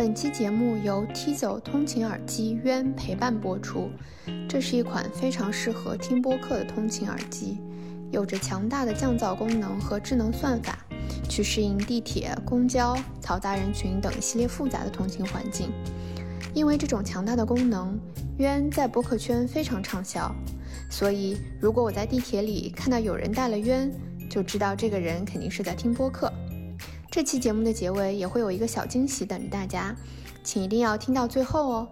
本期节目由 T 走通勤耳机渊陪伴播出。这是一款非常适合听播客的通勤耳机，有着强大的降噪功能和智能算法，去适应地铁、公交、嘈杂人群等一系列复杂的通勤环境。因为这种强大的功能，渊在播客圈非常畅销。所以，如果我在地铁里看到有人带了渊，就知道这个人肯定是在听播客。这期节目的结尾也会有一个小惊喜等着大家，请一定要听到最后哦。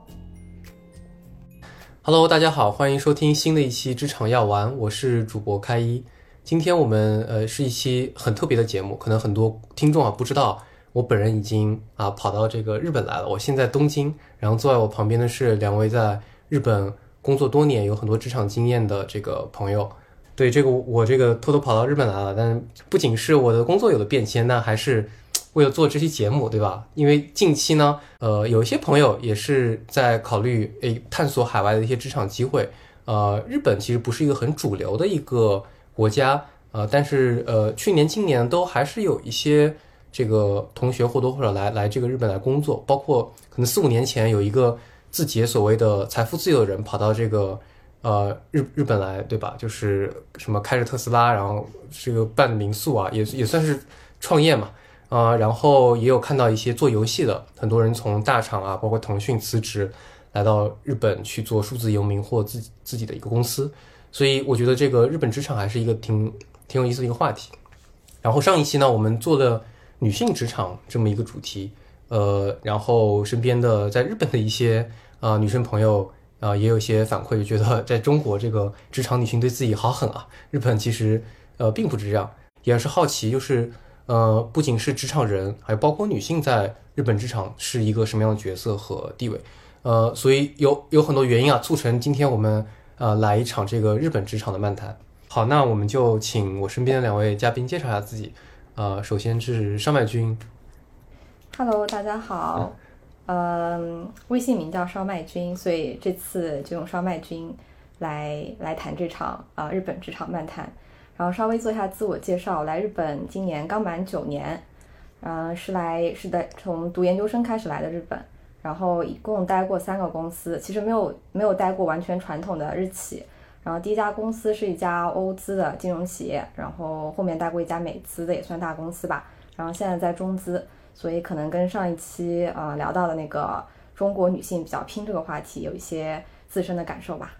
Hello，大家好，欢迎收听新的一期职场药丸，我是主播开一。今天我们呃是一期很特别的节目，可能很多听众啊不知道，我本人已经啊跑到这个日本来了。我现在东京，然后坐在我旁边的是两位在日本工作多年、有很多职场经验的这个朋友。对这个，我这个偷偷跑到日本来了，但不仅是我的工作有了变迁，那还是为了做这期节目，对吧？因为近期呢，呃，有一些朋友也是在考虑，诶，探索海外的一些职场机会。呃，日本其实不是一个很主流的一个国家，呃，但是呃，去年、今年都还是有一些这个同学或多或少来来这个日本来工作，包括可能四五年前有一个自己所谓的财富自由的人跑到这个。呃，日日本来对吧？就是什么开着特斯拉，然后这个办民宿啊，也也算是创业嘛。啊，然后也有看到一些做游戏的，很多人从大厂啊，包括腾讯辞职，来到日本去做数字游民或自己自己的一个公司。所以我觉得这个日本职场还是一个挺挺有意思的一个话题。然后上一期呢，我们做的女性职场这么一个主题，呃，然后身边的在日本的一些啊女生朋友。啊，也有一些反馈，就觉得 在中国这个职场女性对自己好狠啊。日本其实呃并不是这样，也是好奇，就是呃不仅是职场人，还包括女性在日本职场是一个什么样的角色和地位。呃，所以有有很多原因啊，促成今天我们呃来一场这个日本职场的漫谈。好，那我们就请我身边的两位嘉宾介绍一下自己。呃，首先是上麦君。Hello，大家好。嗯微信名叫烧麦君，所以这次就用烧麦君来来谈这场啊日本职场漫谈。然后稍微做一下自我介绍，来日本今年刚满九年，嗯，是来是在从读研究生开始来的日本，然后一共待过三个公司，其实没有没有待过完全传统的日企。然后第一家公司是一家欧资的金融企业，然后后面待过一家美资的也算大公司吧，然后现在在中资。所以可能跟上一期呃聊到的那个中国女性比较拼这个话题有一些自身的感受吧。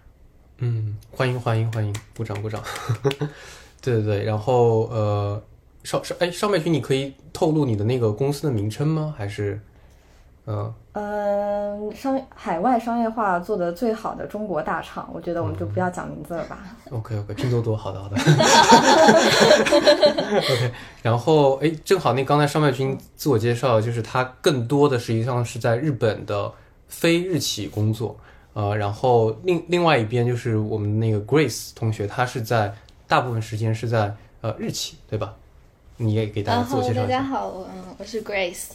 嗯，欢迎欢迎欢迎，鼓掌鼓掌。对对对，然后呃，邵邵哎，邵麦君，你可以透露你的那个公司的名称吗？还是？嗯嗯，商海外商业化做的最好的中国大厂，我觉得我们就不要讲名字了吧。OK OK，拼多多，好的好的。OK，然后哎，正好那刚才商麦君自我介绍，就是他更多的实际上是在日本的非日企工作，呃，然后另另外一边就是我们那个 Grace 同学，他是在大部分时间是在呃日企，对吧？你也给大家自我介绍大家好，嗯，我是 Grace。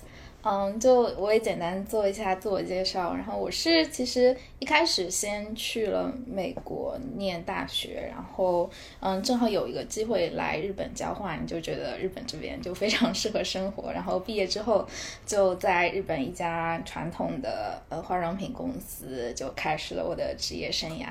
嗯，就我也简单做一下自我介绍。然后我是其实一开始先去了美国念大学，然后嗯，正好有一个机会来日本交换，就觉得日本这边就非常 适合生活。然后毕业之后就在日本一家传统的呃化妆品公司就开始了我的职业生涯。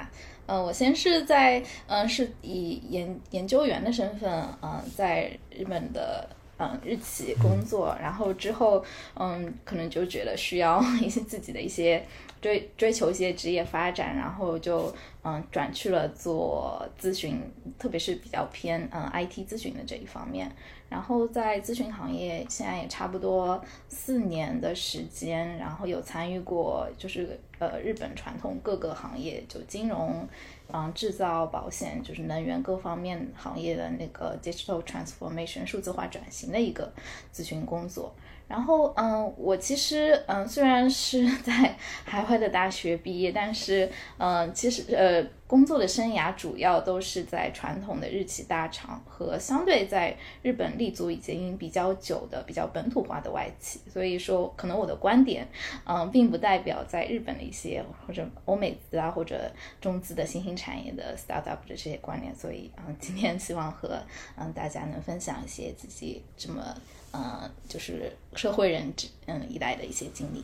嗯，我先是在嗯是以研研究员的身份嗯在日本的。嗯，日企工作，然后之后，嗯，可能就觉得需要 一些自己的一些追追求一些职业发展，然后就嗯转去了做咨询，特别是比较偏嗯 IT 咨询的这一方面。然后在咨询行业现在也差不多四年的时间，然后有参与过就是呃日本传统各个行业，就金融。嗯，制造、保险，就是能源各方面行业的那个 digital transformation 数字化转型的一个咨询工作。然后，嗯，我其实，嗯，虽然是 在海外的大学毕业，但是，嗯，其实，呃，工作的生涯主要都是在传统的日企大厂和相对在日本立足已经比较久的、比较本土化的外企。所以说，可能我的观点，嗯，并不代表在日本的一些或者欧美资啊或者中资的新兴产业的 startup 的这些观念。所以，嗯，今天希望和嗯大家能分享一些自己这么。嗯，就是社会人嗯一代的一些经历。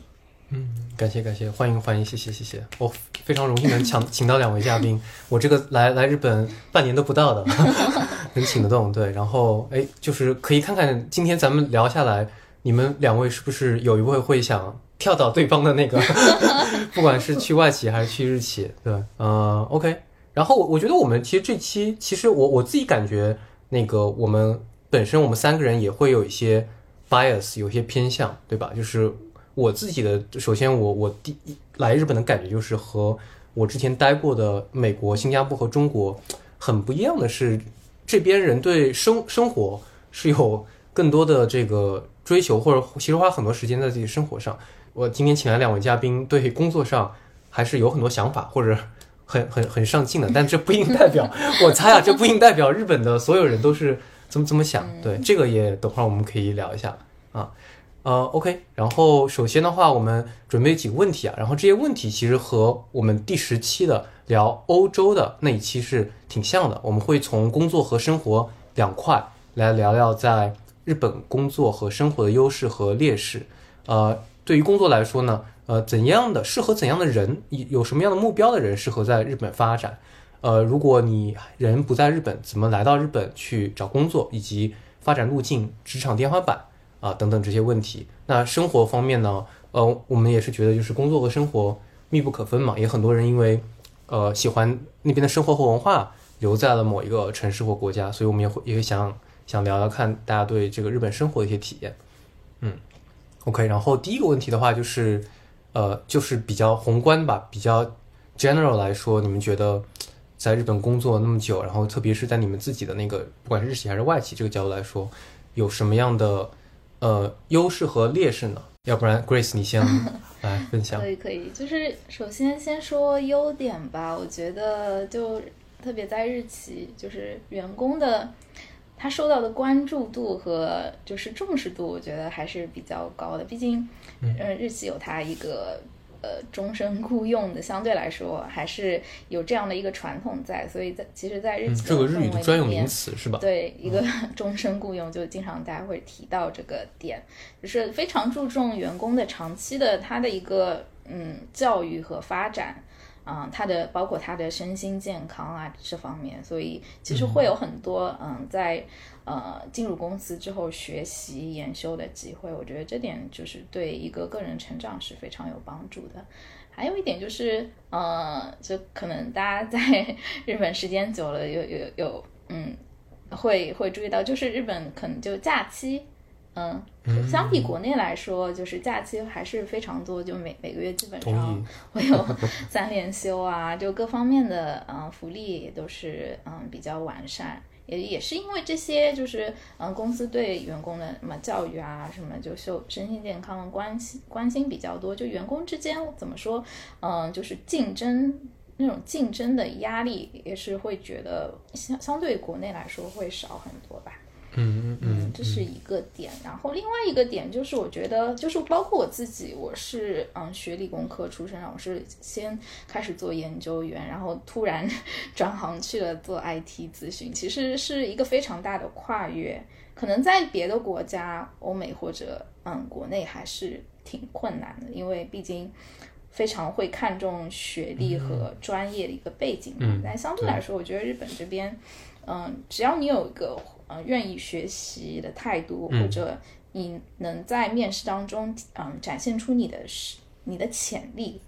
嗯，感谢感谢，欢迎欢迎，谢谢谢谢，我非常荣幸能抢请到两位嘉宾，我这个来来日本半年都不到的，能请得动，对，然后哎，就是可以看看今天咱们聊下来，你们两位是不是有一位会想跳到对方的那个，不管是去外企还是去日企，对，呃，OK，然后我我觉得我们其实这期其实我我自己感觉那个我们本身我们三个人也会有一些 bias，有些偏向，对吧？就是。我自己的，首先我我第一来日本的感觉就是和我之前待过的美国、新加坡和中国很不一样的是，这边人对生生活是有更多的这个追求，或者其实花很多时间在自己生活上。我今天请来两位嘉宾，对工作上还是有很多想法，或者很很很上进的，但这不一定代表 我猜啊，这不一定代表日本的所有人都是这么怎么想。对，这个也等会儿我们可以聊一下啊。呃，OK，然后首先的话，我们准备几个问题啊，然后这些问题其实和我们第十期的聊欧洲的那一期是挺像的。我们会从工作和生活两块来聊聊在日本工作和生活的优势和劣势。呃，对于工作来说呢，呃，怎样的适合怎样的人，有什么样的目标的人适合在日本发展？呃，如果你人不在日本，怎么来到日本去找工作，以及发展路径、职场天花板？啊，等等这些问题。那生活方面呢？呃，我们也是觉得，就是工作和生活密不可分嘛。也很多人因为，呃，喜欢那边的生活和文化，留在了某一个城市或国家。所以我们也会也会想想聊聊看大家对这个日本生活的一些体验。嗯，OK。然后第一个问题的话，就是，呃，就是比较宏观吧，比较 general 来说，你们觉得在日本工作那么久，然后特别是在你们自己的那个不管是日企还是外企这个角度来说，有什么样的？呃，优势和劣势呢？要不然，Grace，你先 来分享。可以，可以。就是首先先说优点吧。我觉得，就特别在日企，就是员工的他受到的关注度和就是重视度，我觉得还是比较高的。毕竟，嗯，日企有它一个。呃，终身雇佣的相对来说还是有这样的一个传统在，所以在其实，在日企这个日语的专有名词是吧？对，一个 终身雇佣就经常大家会提到这个点，就是非常注重员工的长期的他的一个嗯教育和发展。嗯，他的包括他的身心健康啊这方面，所以其实会有很多嗯，在呃进入公司之后学习研修的机会。我觉得这点就是对一个个人成长是非常有帮助的。还有一点就是，呃，就可能大家在 日本时间久了，有有有嗯，会会注意到，就是日本可能就假期。嗯，相比国内来说，就是假期还是非常多，就每每个月基本上 会有三连休啊，就各方面的嗯福利也都是嗯比较完善，也也是因为这些就是嗯公司对员工的什么教育啊什么就修身心健康关心关心比较多，就员工之间怎么说嗯就是竞争那种竞争的压力也是会觉得相相对国内来说会少很多吧。嗯嗯嗯，这是一个点。然后另外一个点就是，我觉得就是包括我自己，我是嗯学理工科出身，我是先开始做研究员，然后突然 转行去了做 IT 咨询，其实是一个非常大的跨越。可能在别的国家，欧美或者嗯国内还是挺困难的，因为毕竟非常会看重学历和专业的一个背景。嗯，但相对来说，我觉得日本这边，嗯，只要你有一个。呃，愿意学习的态度，或者你能在面试当中，嗯，展现出你的是你的潜力，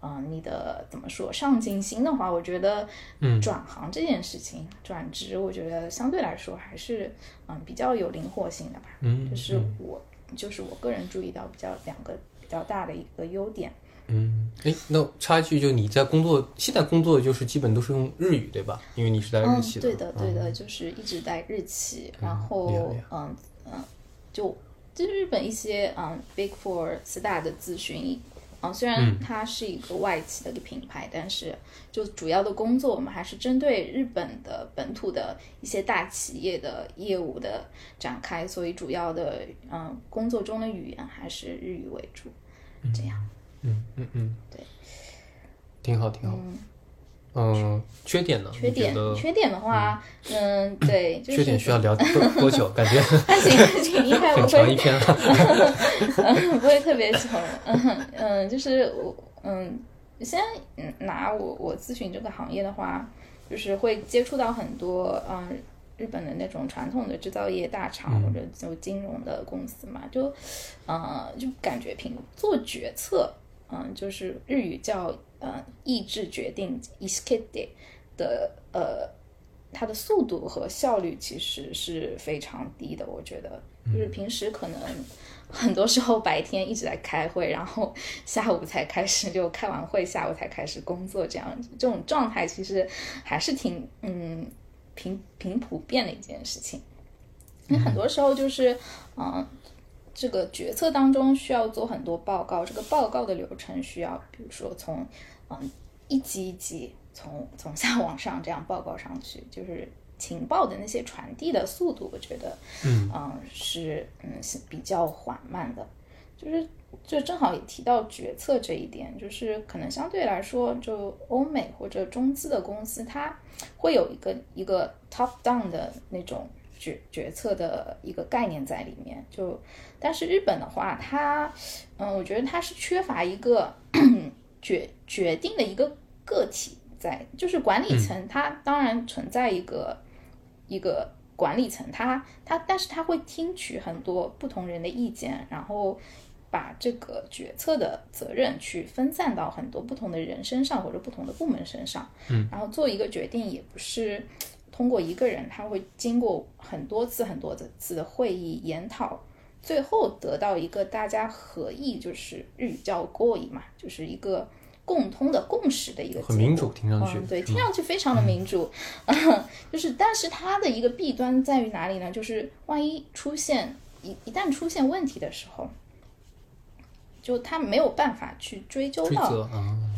嗯，你的怎么说上进心的话，我觉得，嗯，转行这件事情，转职，我觉得相对来说还是，嗯，比较有灵活性的吧。嗯，这是我，就是我个人注意到比较两个比较大的一个优点。嗯，哎，那插一句，就你在工作，现在工作就是基本都是用日语，对吧？因为你是在日企的。对的，对的，就是一直在日企，然后嗯嗯，就就是日本一些嗯 Big Four 四大的咨询，嗯，虽然它是一个外企的一个品牌，但是就主要的工作，我们还是针对日本的本土的一些大企业的业务的展开，所以主要的嗯工作中的语言还是日语为主，这样。嗯嗯嗯嗯，对，挺好挺好。嗯，缺点呢？缺点缺点的话，嗯，对，就是缺点需要聊多多久？感觉 还行还行，应该不会 一篇。嗯，不会特别久，嗯嗯，就是我嗯，现在嗯拿我我咨询这个行业的话，就是会接触到很多嗯日本的那种传统的制造业大厂、或者就金融的公司嘛，就呃就感觉凭做决策，嗯，就是日语叫呃意志决定 i s k i d e 的呃它的速度和效率其实是非常低的，我觉得就是平时可能很多时候白天一直在开会，然后下午才开始就开完会，下午才开始工作，这样这种状态其实还是挺嗯平平普遍的一件事情。因为很多时候就是嗯。这个决策当中需要做很多报告，这个报告的流程需要，比如说从嗯一级一级从从下往上这样报告上去，就是情报的那些传递的速度，我觉得嗯。是嗯是比较缓慢的，就是就正好也提到决策这一点，就是可能相对来说，就欧美或者中资的公司，它会有一个一个 top down 的那种决决策的一个概念在里面，就但是日本的话，它嗯，我觉得它是缺乏一个 决决定的一个个体在，就是管理层，它当然存在一个一个管理层，它它但是它会听取很多不同人的意见，然后把这个决策的责任去分散到很多不同的人身上或者不同的部门身上，嗯，然后做一个决定也不是通过一个人，他会经过很多次很多次的会议研讨。最后得到一个大家合意，就是日语叫 “goi” 嘛，就是一个共通的共识的一个很民主，听上去、嗯、对，听上去非常的民主。就是，但是它的一个弊端在于哪里呢？就是万一出现一一旦出现问题的时候，就他没有办法去追究到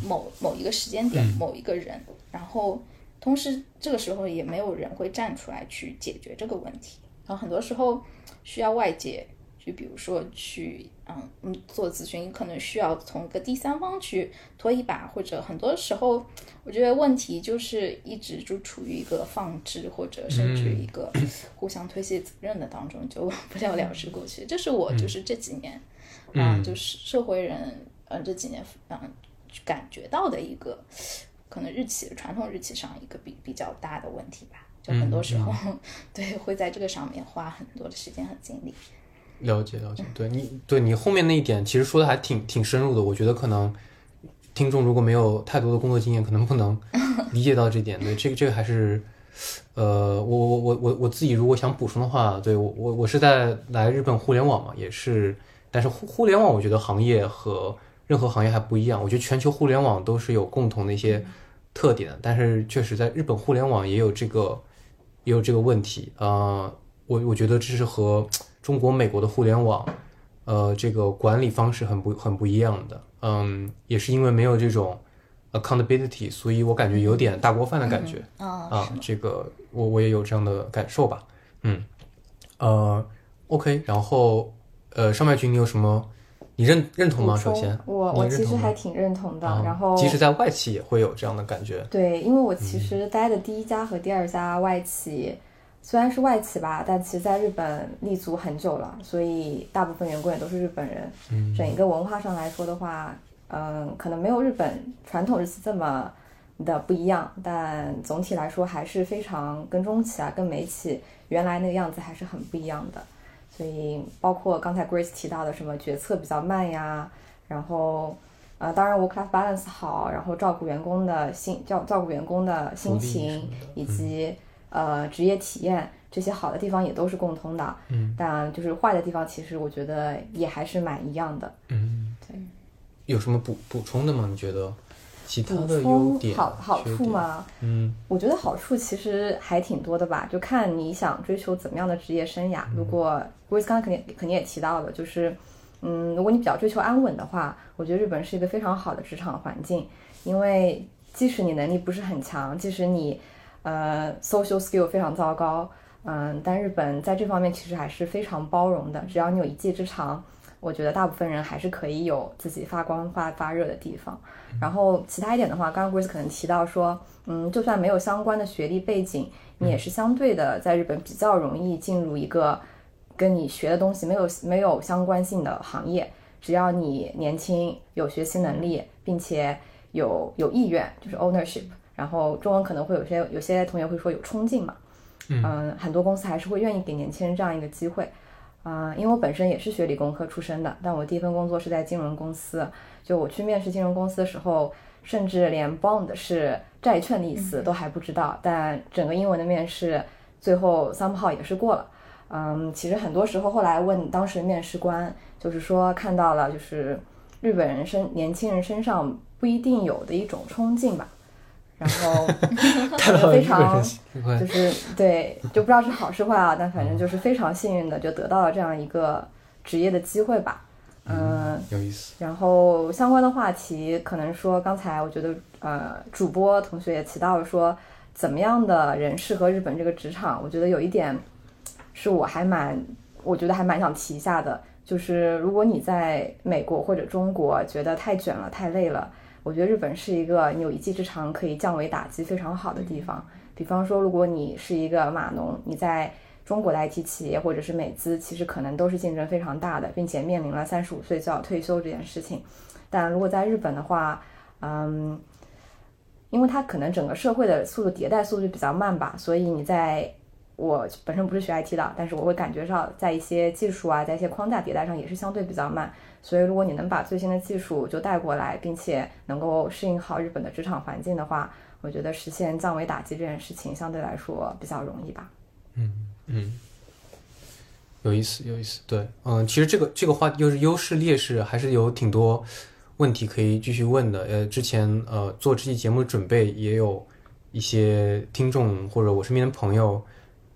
某、啊、某一个时间点、嗯、某一个人，然后同时这个时候也没有人会站出来去解决这个问题，然后很多时候需要外界。就比如说去嗯嗯做咨询，可能需要从一个第三方去拖一把，或者很多时候，我觉得问题就是一直就处于一个放置或者甚至一个互相推卸责任的当中，就 不了了之过去。这是我就是这几年啊、嗯，就是社会人嗯、呃、这几年嗯感觉到的一个可能日企传统日企上一个比比较大的问题吧。就很多时候、嗯、对会在这个上面花很多的时间和精力。了解了解，对你对你后面那一点其实说的还挺挺深入的，我觉得可能听众如果没有太多的工作经验，可能不能理解到这点。对，这个这个还是，呃，我我我我我自己如果想补充的话，对我我我是在来日本互联网嘛，也是，但是互互联网我觉得行业和任何行业还不一样，我觉得全球互联网都是有共同的一些特点，但是确实在日本互联网也有这个也有这个问题啊、呃，我我觉得这是和。中国、美国的互联网，呃，这个管理方式很不很不一样的，嗯，也是因为没有这种 accountability，所以我感觉有点大锅饭的感觉、嗯、啊。这个我我也有这样的感受吧，嗯，呃，OK，然后呃，上麦君，你有什么你认认同吗？首先，我我其实还挺认同的。啊、然后，即使在外企也会有这样的感觉。对，因为我其实待的第一家和第二家外企。虽然是外企吧，但其实在日本立足很久了，所以大部分员工也都是日本人。嗯，整一个文化上来说的话，嗯，可能没有日本传统日企这么的不一样，但总体来说还是非常跟中企啊、跟美企原来那个样子还是很不一样的。所以包括刚才 Grace 提到的什么决策比较慢呀，然后呃，当然 work-life balance 好，然后照顾员工的心照照顾员工的心情以及。嗯呃，职业体验这些好的地方也都是共通的，嗯，但就是坏的地方，其实我觉得也还是蛮一样的，嗯，对。有什么补补充的吗？你觉得其他的优点、好好处吗？嗯，我觉得好处其实还挺多的吧，就看你想追求怎么样的职业生涯。嗯、如果 Grace 刚才肯定肯定也提到了，就是嗯，如果你比较追求安稳的话，我觉得日本是一个非常好的职场环境，因为即使你能力不是很强，即使你呃，social skill 非常糟糕，嗯，但日本在这方面其实还是非常包容的。只要你有一技之长，我觉得大部分人还是可以有自己发光发发热的地方。然后其他一点的话，刚刚 Grace 可能提到说，嗯，就算没有相关的学历背景，你也是相对的在日本比较容易进入一个跟你学的东西没有没有相关性的行业。只要你年轻、有学习能力，并且有有意愿，就是 ownership。然后中文可能会有些有些同学会说有冲劲嘛，嗯，很多公司还是会愿意给年轻人这样一个机会。啊，因为我本身也是学理工科出身的，但我第一份工作是在金融公司。就我去面试金融公司的时候，甚至连 bond 是债券的意思都还不知道。但整个英文的面试最后 somehow 也是过了。嗯，其实很多时候后来问当时面试官，就是说看到了就是日本人身年轻人身上不一定有的一种冲劲吧。然后 非常就是对，就不知道是好是坏啊，但反正就是非常幸运的就得到了这样一个职业的机会吧。嗯，有意思。然后相关的话题，可能说刚才我觉得呃，主播同学也提到了说，怎么样的人适合日本这个职场？我觉得有一点是我还蛮，我觉得还蛮想提一下的，就是如果你在美国或者中国觉得太卷了、太累了。我觉得日本是一个你有一技之长可以降维打击非常好的地方。比方说，如果你是一个码农，你在中国的 IT 企业或者是美资，其实可能都是竞争非常大的，并且面临了三十五岁就要退休这件事情。但如果在日本的话，嗯，因为它可能整个社会的速度迭代速度比较慢吧，所以你在我本身不是学 IT 的，但是我会感觉上在一些技术啊，在一些框架迭代上也是相对比较慢。所以，如果你能把最新的技术就带过来，并且能够适应好日本的职场环境的话，我觉得实现降维打击这件事情相对来说比较容易吧。嗯嗯，有意思，有意思。对，嗯，其实这个这个话又是优势劣势，还是有挺多问题可以继续问的。呃，之前呃做这期节目的准备，也有一些听众或者我身边的朋友，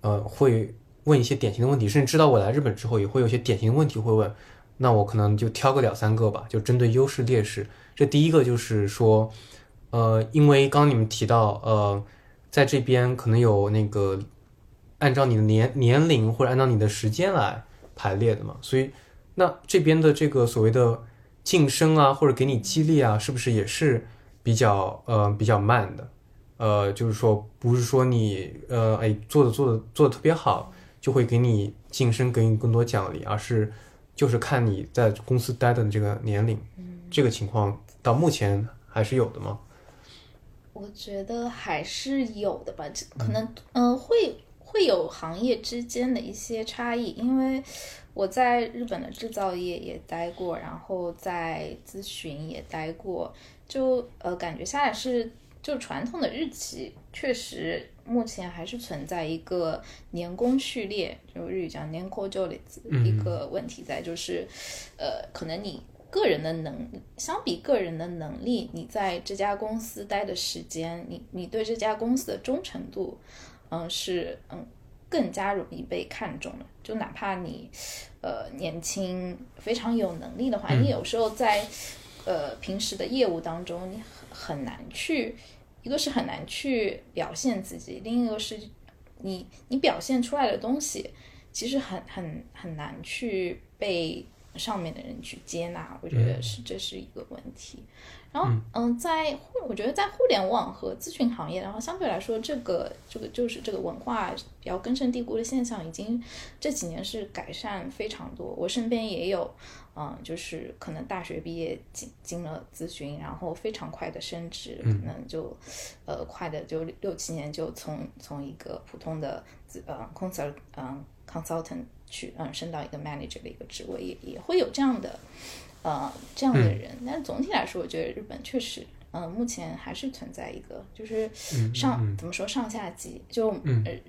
呃，会问一些典型的问题，甚至知道我来日本之后，也会有些典型的问题会问。那我可能就挑个两三个吧，就针对优势劣势。这第一个就是说，呃，因为刚刚你们提到，呃，在这边可能有那个按照你的年年龄或者按照你的时间来排列的嘛，所以那这边的这个所谓的晋升啊，或者给你激励啊，是不是也是比较呃比较慢的？呃，就是说不是说你呃哎做的做的做的特别好，就会给你晋升，给你更多奖励，而是。就是看你在公司待的这个年龄，这个情况到目前还是有的吗？我觉得还是有的吧，可能嗯会会有行业之间的一些差异，因为我在日本的制造业也待过，然后在咨询也待过，就呃感觉下来是就传统的日企确实。目前还是存在一个年功序列，就日语讲年功就列一个问题在，就是，呃，可能你个人的能，相比个人的能力，你在这家公司待的时间，你你对这家公司的忠诚度，嗯，是嗯更加容易被看中的。就哪怕你，呃，年轻非常有能力的话，你有时候在，呃，平时的业务当中，你很很难去。一个是很难去表现自己，另一个是你你表现出来的东西，其实很很很难去被上面的人去接纳。我觉得是这是一个问题。然后嗯，在我觉得在互联网和咨询行业，然后相对来说，这个这个就是这个文化比较根深蒂固的现象，已经这几年是改善非常多。我身边也有。嗯，就是可能大学毕业进进了咨询，然后非常快的升职，可能就，呃，快的就六七年就从从一个普通的呃 consult 嗯 consultant 去嗯升到一个 manager 的一个职位，也也会有这样的呃这样的人。但总体来说，我觉得日本确实嗯目前还是存在一个就是上怎么说上下级，就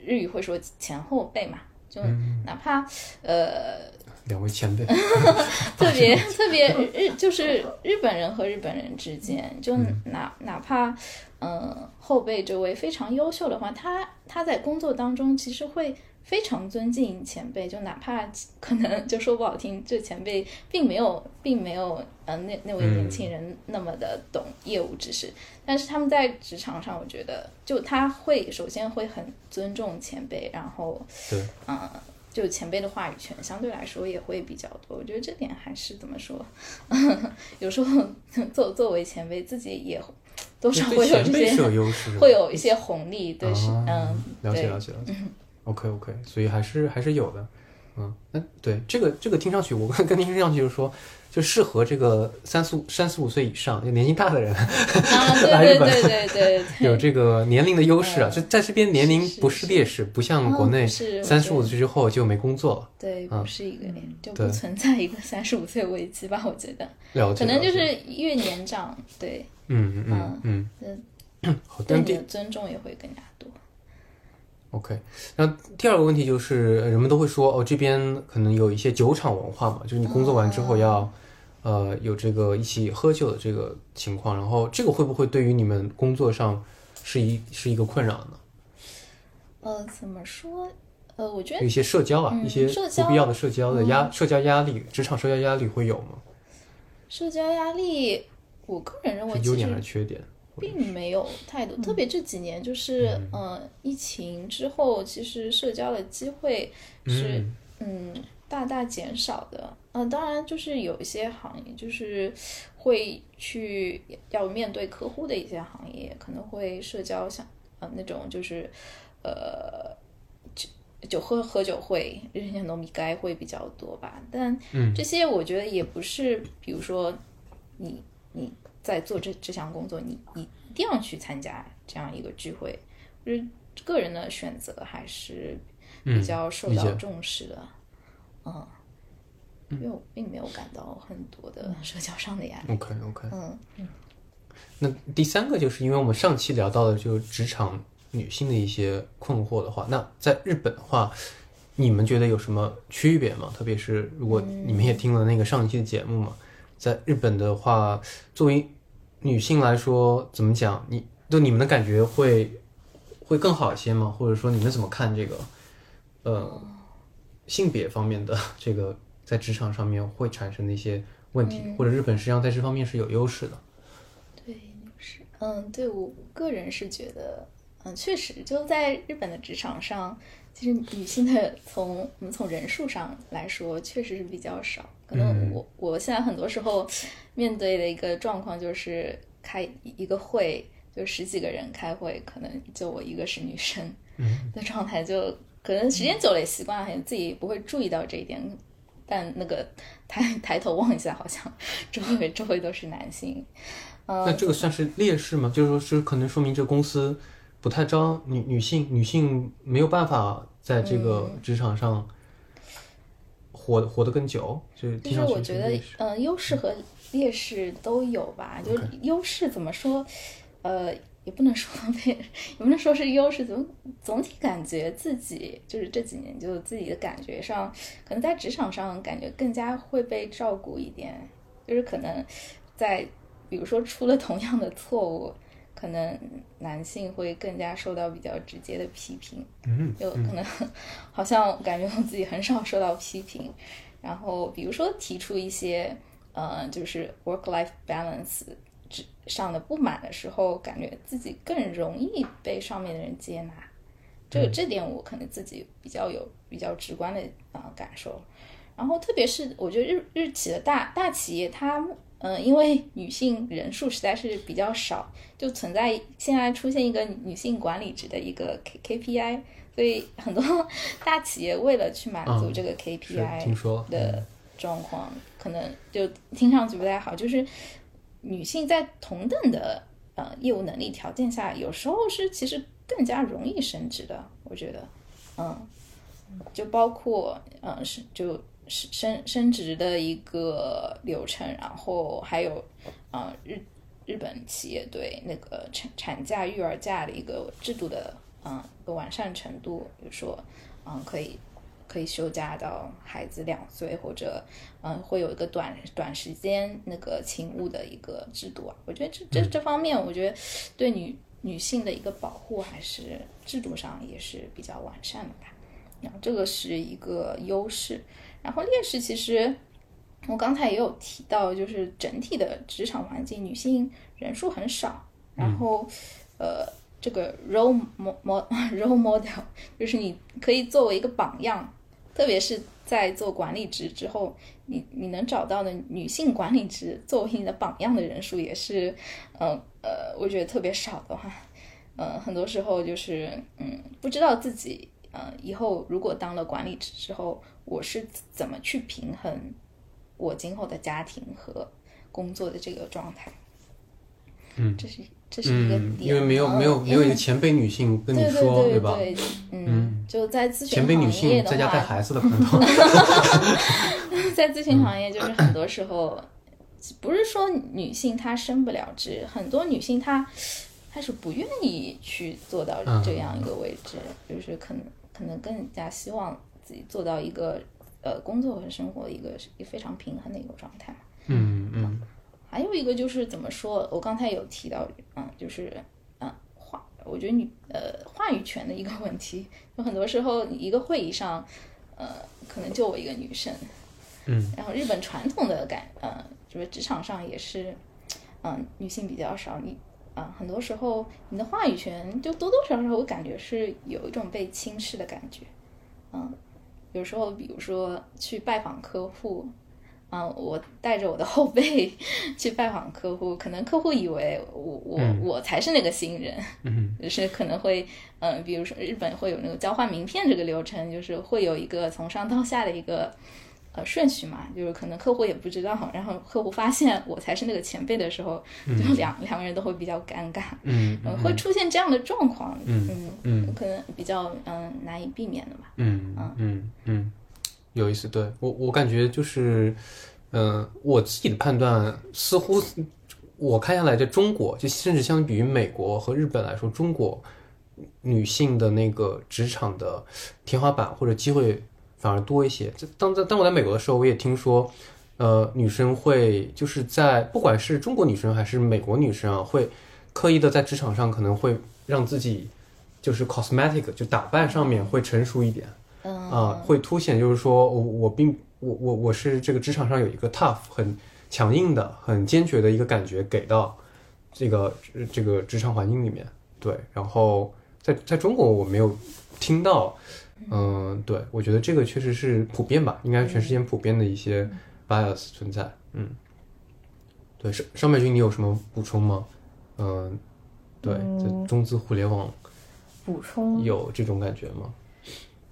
日语会说前后辈嘛，就哪怕呃。两位前辈，特别特别日就是日本人和日本人之间，就哪哪怕嗯后辈这位非常优秀的话，他他在工作当中其实会非常尊敬前辈，就哪怕可能就说不好听，这前辈并没有并没有嗯那那位年轻人那么的懂业务知识，但是他们在职场上，我觉得就他会首先会很尊重前辈，然后对。嗯。就前辈的话语权相对来说也会比较多。我觉得这点还是怎么说，有时候作作为前辈自己也多少会有这些优势，会有一些红利，对，是啊嗯，了解了解了解。OK OK，所以还是还是有的。嗯，那对这个这个听上去，我跟跟听上去就是说，就适合这个三四五三十五岁以上就年纪大的人，啊，对对来日本对对对对，有这个年龄的优势啊。嗯就在这边年龄不是劣势，不像国内三十五岁之后就没工作了。对，嗯不是一个点，就不存在一个三十五岁危机吧？我觉得了解，可能就是越年长，对嗯嗯嗯嗯，好。对你的尊重也会更加多。OK，那第二个问题就是，呃人们都会说，哦，这边可能有一些酒厂文化嘛，就是你工作完之后要，呃，有这个一起喝酒的这个情况，然后这个会不会对于你们工作上是一是一个困扰呢？呃，怎么说？呃，我觉得有一些社交啊，嗯一些不必要的社交的压、社交压力，职场社交压力会有吗？社交压力，我个人认为是优点还是缺点？并没有太多，特别这几年就是呃疫情之后，其实社交的机会是嗯嗯大大减少的。嗯、当然就是有一些行业就是会去要面对客户的一些行业，可能会社交像呃那种就是呃酒酒喝喝酒会、日间农米该会比较多吧。但嗯这些我觉得也不是，比如说你你在做这这项工作，你你一定要去参加这样一个聚会，就是个人的选择还是比较受到重视的。嗯，因为我并没有感到很多的社交上的压力。OK OK，嗯，那第三个就是因为我们上期聊到的就是职场女性的一些困惑的话，那在日本的话，你们觉得有什么区别吗？特别是如果你们也听了那个上一期的节目嘛，在日本的话，作为女性来说，怎么讲？你对你们的感觉会会更好一些吗？或者说你们怎么看这个呃性别方面的这个在职场上面会产生的一些问题，或者日本实际上在这方面是有优势的？对，是，嗯，对我个人是觉得，嗯，确实就在日本的职场上，其实女性的从我们从人数上来说，确实是比较少。可能我、我现在很多时候面对的一个状况就是开一个会，就十几个人开会，可能就我一个是女生的状态，就可能时间久了也习惯了，自己不会注意到这一点。但那个抬 抬头望一下，好像 周围 周围都是男性，呃那这个算是劣势吗？就是说是可能说明这个公司不太招女女性，女性没有办法在这个嗯职场上活活得更久，就是就是我觉得嗯、优势和劣势都有吧。就是优势怎么说，呃，也不能说 被，也不能说是优势，总总体感觉自己就是这几年就自己的感觉上，可能在职场上感觉更加会被照顾一点，就是可能在比如说出了同样的错误。可能男性会更加受到比较直接的批评，嗯，就可能 好像感觉我自己很少受到批评，然后比如说提出一些呃就是 work life balance 之上的不满的时候，感觉自己更容易被上面的人接纳。这个这点我可能自己比较有比较直观的啊、呃感受。然后特别是我觉得日日企的大大企业，它嗯、呃因为女性人数实在是比较少，就存在现在出现一个女性管理职的一个 K KPI，所以很多 大企业为了去满足嗯这个 KPI 的状况，可能就听上去不太好。就是女性在同等的呃业务能力条件下，有时候是其实更加容易升职的。我觉得，嗯，就包括嗯是就升升职的一个流程，然后还有、呃日日本企业对那个产产假、育儿假的一个制度的嗯完善程度，比如说嗯可以可以休假到孩子两岁，或者嗯会有一个短短时间那个勤务的一个制度啊。我觉得这这这方面，我觉得对女女性的一个保护还是制度上也是比较完善的吧。然后这个是一个优势，然后劣势其实我刚才也有提到，就是整体的职场环境女性人数很少，然后、呃这个 role mo mo role model 就是你可以作为一个榜样特别是在做管理职之后，你你能找到的女性管理职作为你的榜样的人数也是，嗯呃，我觉得特别少的话，呃，很多时候就是嗯，不知道自己呃以后如果当了管理职之后，我是怎么去平衡我今后的家庭和工作的这个状态。嗯，这是这是一个嗯，点，因为没有嗯没有没有一个前辈女性跟你对说，对对吧？对，嗯，就在咨询前辈女行业在家带孩子的可能都，在咨询行业，就是很多时候，不是说女性她升不了职，很多女性她她是不愿意去做到嗯这样一个位置，就是可能可能更加希望自己做到一个呃工作和生活一个一个非常平衡的一个状态嘛。嗯嗯还有一个就是怎么说，我刚才有提到，嗯，就是嗯话，我觉得女呃话语权的一个问题，有很多时候一个会议上，呃，可能就我一个女生，嗯，然后日本传统的感，呃，就是职场上也是，嗯、女性比较少，你啊、很多时候你的话语权就多多少少我感觉是有一种被轻视的感觉，嗯，有时候比如说去拜访客户。嗯，我带着我的后辈 去拜访客户，可能客户以为我我、嗯。我才是那个新人，嗯 就是可能会，嗯、比如说日本会有那个交换名片这个流程，就是会有一个从上到下的一个呃顺序嘛，就是可能客户也不知道，然后客户发现我才是那个前辈的时候，就两两个人都会比较尴尬，嗯嗯，会出现这样的状况，嗯嗯嗯。可能比较嗯、难以避免的吧。嗯。嗯嗯，有意思。对我我感觉就是，嗯、我自己的判断似乎我看下来，在中国，就甚至相比于美国和日本来说，中国女性的那个职场的天花板或者机会反而多一些。这当在当我在美国的时候，我也听说，呃，女生会就是在不管是中国女生还是美国女生啊，会刻意的在职场上可能会让自己就是 cosmetic 就打扮上面会成熟一点。嗯啊、会凸显就是说我我并我我我是这个职场上有一个 tough 很强硬的、很坚决的一个感觉给到这个这个职场环境里面。对，然后在在中国我没有听到，嗯、对我觉得这个确实是普遍吧，应该全世界普遍的一些 bias 存在。嗯，对，上上麦君你有什么补充吗？嗯、对，嗯在中资互联网补充有这种感觉吗？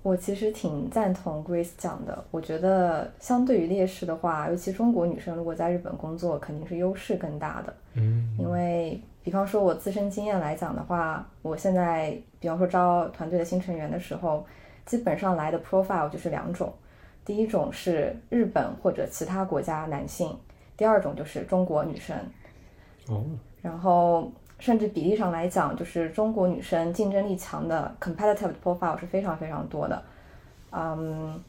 我其实挺赞同 Grace 讲的，我觉得相对于劣势的话，尤其中国女生如果在日本工作，肯定是优势更大的。嗯因为比方说我自身经验来讲的话，我现在比方说招团队的新成员的时候，基本上来的 profile 就是两种，第一种是日本或者其他国家男性，第二种就是中国女生。哦，然后甚至比例上来讲，就是中国女生竞争力强的 competitive profile 是非常非常多的。嗯，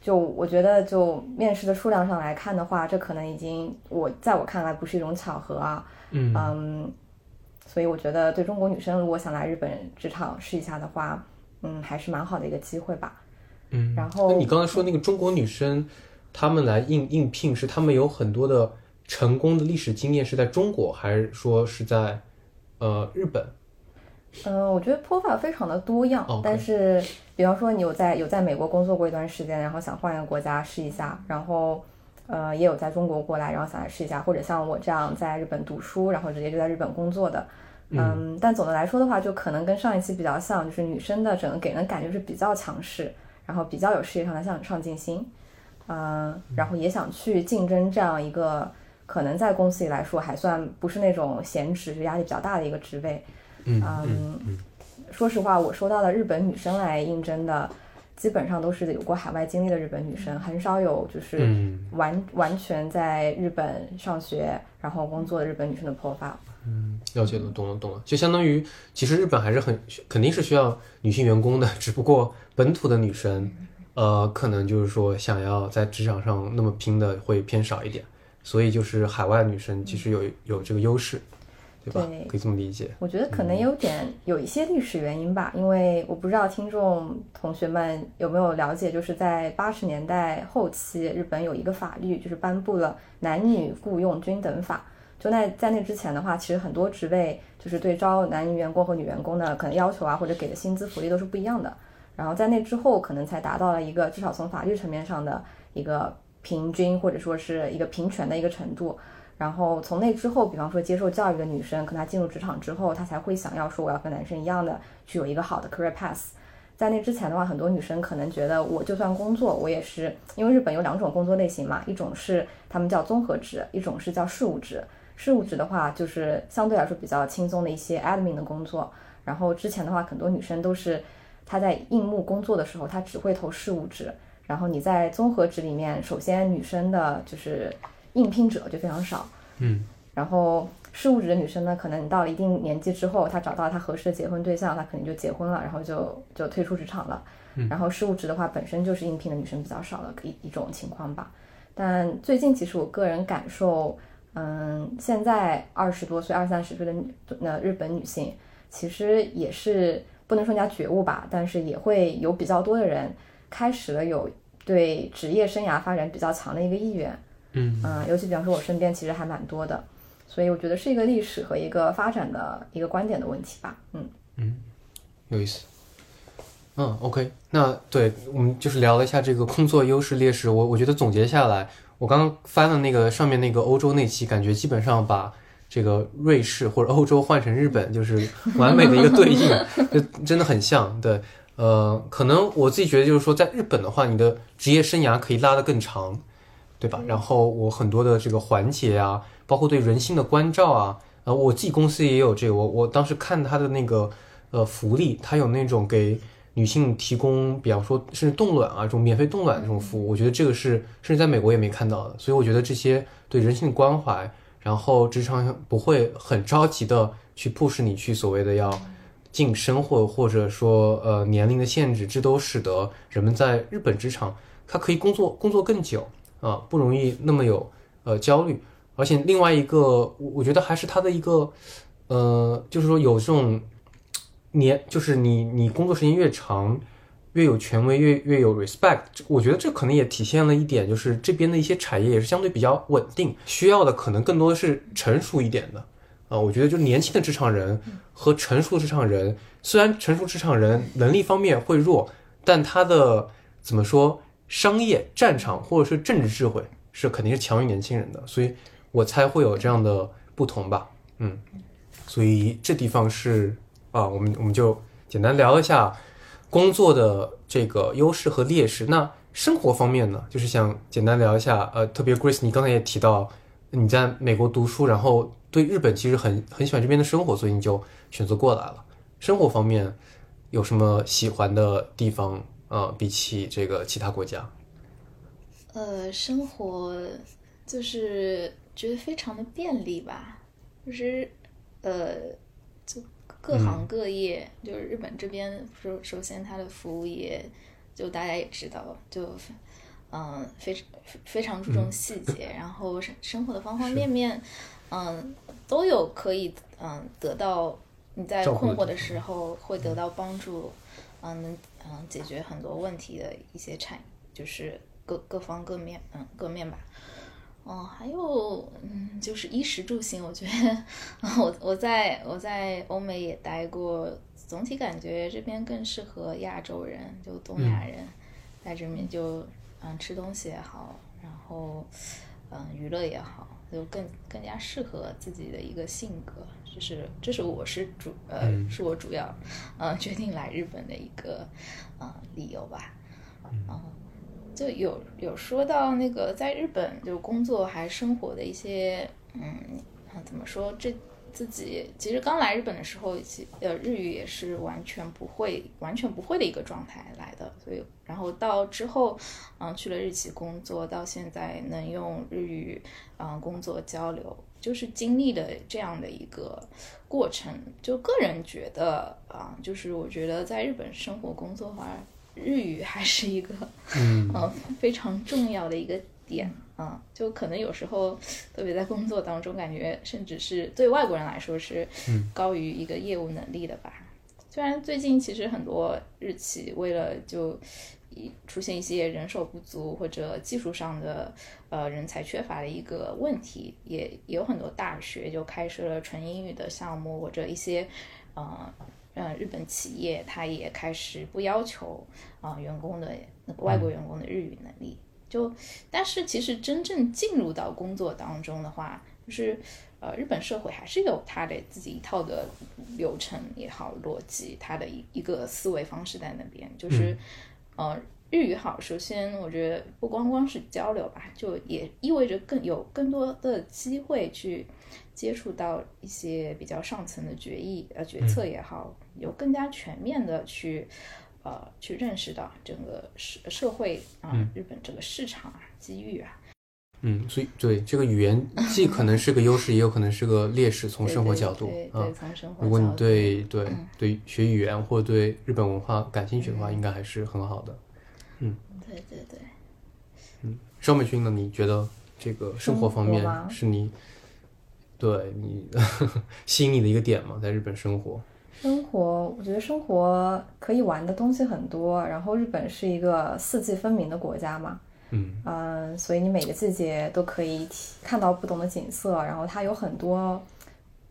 就我觉得就面试的数量上来看的话，这可能已经我在我看来不是一种巧合啊。嗯嗯，所以我觉得对中国女生如果想来日本职场试一下的话，嗯，还是蛮好的一个机会吧。嗯，然后那你刚才说那个中国女生，她们来应应聘是她们有很多的成功的历史经验是在中国，还是说是在呃日本？嗯，我觉得 profile 非常的多样但是比方说你有在有在美国工作过一段时间，然后想换一个国家试一下，然后呃也有在中国过来，然后想来试一下，或者像我这样在日本读书，然后直接就在日本工作的。嗯，但总的来说的话，就可能跟上一期比较像，就是女生的整个给人的感觉是比较强势，然后比较有事业上的上上进心，嗯，然后也想去竞争这样一个可能在公司里来说还算不是那种闲职，就压力比较大的一个职位。嗯嗯，说实话，我收到的日本女生来应征的，基本上都是有过海外经历的日本女生，很少有就是嗯完、完全在日本上学然后工作的日本女生的 profile。嗯，了解了，懂了，懂了。就相当于，其实日本还是很肯定是需要女性员工的，只不过本土的女生，呃，可能就是说想要在职场上那么拼的会偏少一点，所以就是海外女生其实有有这个优势，对吧？对可以这么理解。我觉得可能有点有一些历史原因吧，因为我不知道听众同学们有没有了解，就是在八十年代后期，日本有一个法律，就是颁布了男女雇佣均等法。就那在那之前的话，其实很多职位就是对招男员工和女员工的可能要求啊，或者给的薪资福利都是不一样的。然后在那之后，可能才达到了一个至少从法律层面上的一个平均或者说是一个平权的一个程度。然后从那之后，比方说接受教育的女生，可能她进入职场之后，她才会想要说我要跟男生一样的去有一个好的 career path。在那之前的话，很多女生可能觉得我就算工作，我也是因为日本有两种工作类型嘛，一种是他们叫综合职，一种是叫事务职。事务职的话，就是相对来说比较轻松的一些 admin 的工作。然后之前的话，很多女生都是她在应募工作的时候，她只会投事务职。然后你在综合职里面，首先女生的就是。应聘者就非常少，嗯，然后事务职的女生呢，可能你到了一定年纪之后，她找到她合适的结婚对象，她肯定就结婚了，然后就就退出职场了。然后事务职的话，本身就是应聘的女生比较少的一一种情况吧。但最近其实我个人感受，嗯，现在二十多岁、二三十岁的那日本女性，其实也是不能说人家觉悟吧，但是也会有比较多的人开始了有对职业生涯发展比较强的一个意愿。嗯尤其比方说，我身边其实还蛮多的，所以我觉得是一个历史和一个发展的一个观点的问题吧。嗯嗯，有意思。嗯，OK，那对我们就是聊了一下这个工作优势劣势。我我觉得总结下来，我刚刚翻了那个上面那个欧洲那期，感觉基本上把这个瑞士或者欧洲换成日本，就是完美的一个对应，就真的很像。对，呃，可能我自己觉得就是说，在日本的话，你的职业生涯可以拉得更长。对吧？然后我很多的这个环节啊，包括对人性的关照啊，呃，我自己公司也有这个。我我当时看他的那个呃福利，他有那种给女性提供，比方说甚至冻卵啊这种免费冻卵这种服务，我觉得这个是甚至在美国也没看到的。所以我觉得这些对人性的关怀，然后职场上不会很着急的去迫使你去所谓的要晋升或或者说呃年龄的限制，这都使得人们在日本职场他可以工作工作更久。啊，不容易那么有呃焦虑，而且另外一个，我我觉得还是他的一个，呃，就是说有这种年，就是你你工作时间越长，越有权威，越越有 respect，我觉得这可能也体现了一点，就是这边的一些产业也是相对比较稳定，需要的可能更多的是成熟一点的啊。我觉得就年轻的职场人和成熟的职场人，虽然成熟职场人能力方面会弱，但他的怎么说？商业战场或者是政治智慧是肯定是强于年轻人的，所以我猜会有这样的不同吧。嗯，所以这地方是啊，我们我们就简单聊一下工作的这个优势和劣势。那生活方面呢，就是想简单聊一下。呃，特别 Grace，你刚才也提到你在美国读书，然后对日本其实很很喜欢这边的生活，所以你就选择过来了。生活方面有什么喜欢的地方？呃，比起这个其他国家，呃，生活就是觉得非常的便利吧，就是呃，就各行各业，就是日本这边首首先它的服务业，就大家也知道，就嗯，非常非常注重细节，然后生生活的方方面面，嗯，都有可以嗯得到你在困惑的时候会得到帮助。嗯，能嗯解决很多问题的一些产，就是各各方各面，嗯，各面吧。哦，还有嗯，就是衣食住行，我觉得 我我在我在欧美也待过，总体感觉这边更适合亚洲人，就东亚人在这边就嗯吃东西也好，然后嗯娱乐也好，就更更加适合自己的一个性格。就是，这是我是主呃，是我主要呃决定来日本的一个呃理由吧，嗯，就有有说到那个在日本就工作还生活的一些嗯，怎么说这。自己其实刚来日本的时候，其呃日语也是完全不会、完全不会的一个状态来的，所以然后到之后，嗯去了日企工作，到现在能用日语嗯工作交流，就是经历了这样的一个过程。就个人觉得啊，就是我觉得在日本生活工作的话，日语还是一个嗯非常重要的一个点。嗯，就可能有时候，特别在工作当中，感觉甚至是对外国人来说是高于一个业务能力的吧。虽然最近其实很多日企为了就出现一些人手不足或者技术上的呃人才缺乏的一个问题，也也有很多大学就开设了纯英语的项目或者一些呃呃，日本企业它也开始不要求啊、员工的那个外国员工的日语能力。就，但是其实真正进入到工作当中的话，就是呃，日本社会还是有它的自己一套的流程也好，逻辑，它的一一个思维方式在那边。就是、呃，日语好，首先我觉得不光光是交流吧，就也意味着更有更多的机会去接触到一些比较上层的决议呃决策也好，有更加全面的去。呃，去认识到整个社社会啊、日本这个市场啊、机遇啊，嗯，所以对这个语言既可能是个优势，也有可能是个劣势。从生活角度啊对对对，从生活如果你对对嗯对学语言或对日本文化感兴趣的话，应该还是很好的。嗯对对对，嗯邵美君呢？你觉得这个生活方面是你对你 吸引你的一个点吗？在日本生活，生活，我觉得生活可以玩的东西很多。然后日本是一个四季分明的国家嘛，嗯嗯，所以你每个季节都可以看到不同的景色。然后它有很多，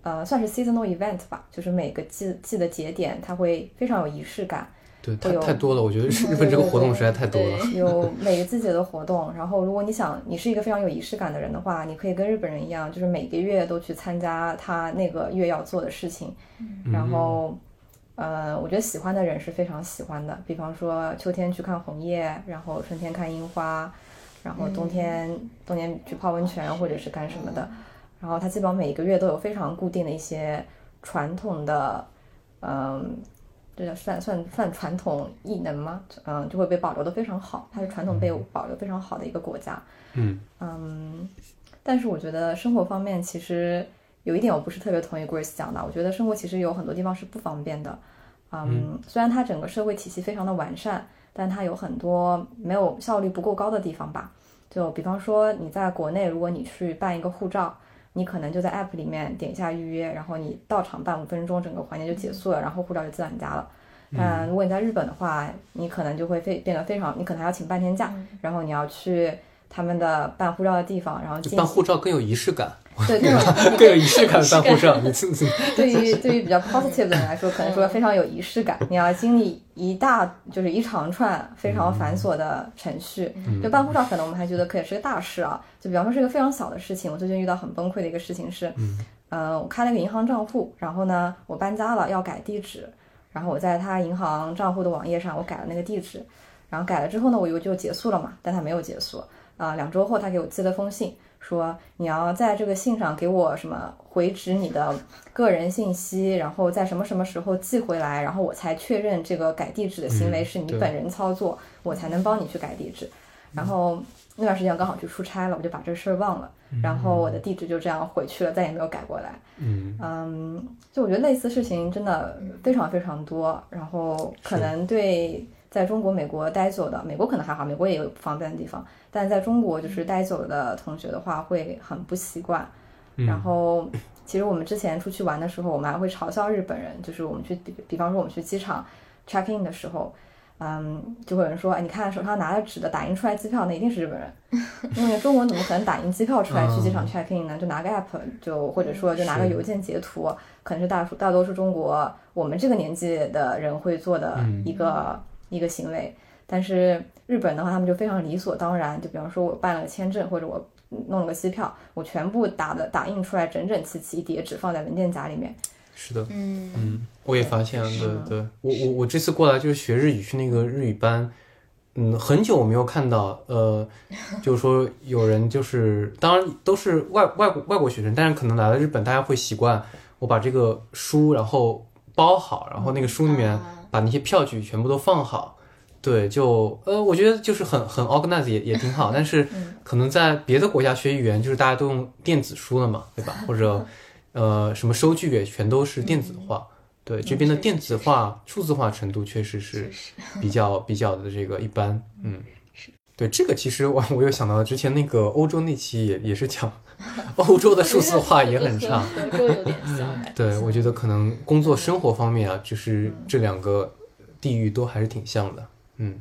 呃，算是 seasonal event 吧，就是每个季季的节点，它会非常有仪式感。对，太会有太多了。我觉得日本这个活动实在太多了。对有 每个季节的活动，然后如果你想你是一个非常有仪式感的人的话，你可以跟日本人一样，就是每个月都去参加他那个月要做的事情。然后，呃，我觉得喜欢的人是非常喜欢的。比方说秋天去看红叶，然后春天看樱花，然后冬天、冬天去泡温泉或者是干什么的。然后他基本上每个月都有非常固定的一些传统的，嗯。这叫算算算传统异能吗？嗯，就会被保留的非常好，它是传统被保留非常好的一个国家。嗯嗯，但是我觉得生活方面其实有一点我不是特别同意 Grace 讲的，我觉得生活其实有很多地方是不方便的。嗯，虽然它整个社会体系非常的完善，但它有很多没有效率不够高的地方吧。就比方说你在国内，如果你去办一个护照，你可能就在 App 里面点一下预约，然后你到场办五分钟，整个环节就结束了，然后护照就寄到你家了。但如果你在日本的话，你可能就会非变得非常，你可能还要请半天假，然后你要去他们的办护照的地方，然后进办护照更有仪式感，对 那种更有仪式感。办护照，对于对于比较 positive 的人来说，可能说非常有仪式感。你要经历一大就是一长串非常繁琐的程序。就办护照，可能我们还觉得可以是个大事啊。就比方说是一个非常小的事情，我最近遇到很崩溃的一个事情是，嗯、我开了一个银行账户，然后呢，我搬家了要改地址，然后我在他银行账户的网页上我改了那个地址，然后改了之后呢，我以为就结束了嘛，但他没有结束。啊、两周后他给我寄了封信，说你要在这个信上给我什么回执你的个人信息，然后在什么什么时候寄回来，然后我才确认这个改地址的行为是你本人操作，我才能帮你去改地址。然后那段时间我刚好去出差了，我就把这事儿忘了，然后我的地址就这样回去了，再也没有改过来。嗯嗯，就我觉得类似事情真的非常非常多，然后可能对在中国、美国待久的，美国可能还好，美国也有不方便的地方，但在中国就是待久的同学的话会很不习惯。然后其实我们之前出去玩的时候，我们还会嘲笑日本人，就是我们去比比方说我们去机场 check in 的时候。嗯，就会有人说，哎，你看手上拿着纸的打印出来机票，那一定是日本人，因为中国怎么可能打印机票出来去机场 check in 呢？就拿个 app，就或者说就拿个邮件截图，可能是大数大多数中国我们这个年纪的人会做的一个、一个行为。但是日本的话，他们就非常理所当然，就比方说我办了个签证或者我弄了个机票，我全部打的打印出来整整齐齐一叠纸放在文件夹里面。是的，嗯嗯，我也发现了，对对，我我我这次过来就是学日语，去那个日语班，嗯，很久我没有看到，呃，就是说有人就是，当然都是外外国外国学生，但是可能来了日本，大家会习惯我把这个书然后包好，然后那个书里面啊把那些票据全部都放好。对，就呃，我觉得就是很很 organize 也也挺好，但是可能在别的国家学语言，就是大家都用电子书了嘛，对吧？或者呃，什么收据也全都是电子化。对，这边的电子化、数字化程度确实是比较比较的这个一般。嗯，对，这个其实我我又想到了之前那个欧洲那期也也是讲欧洲的数字化也很差。对，我觉得可能工作生活方面啊，就是这两个地域都还是挺像的。嗯，